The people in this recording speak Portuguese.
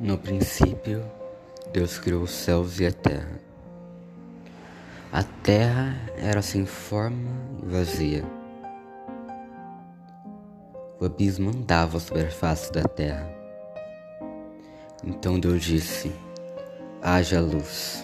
No princípio, Deus criou os céus e a terra. A terra era sem forma e vazia. O abismo andava sobre a face da terra. Então Deus disse: haja luz.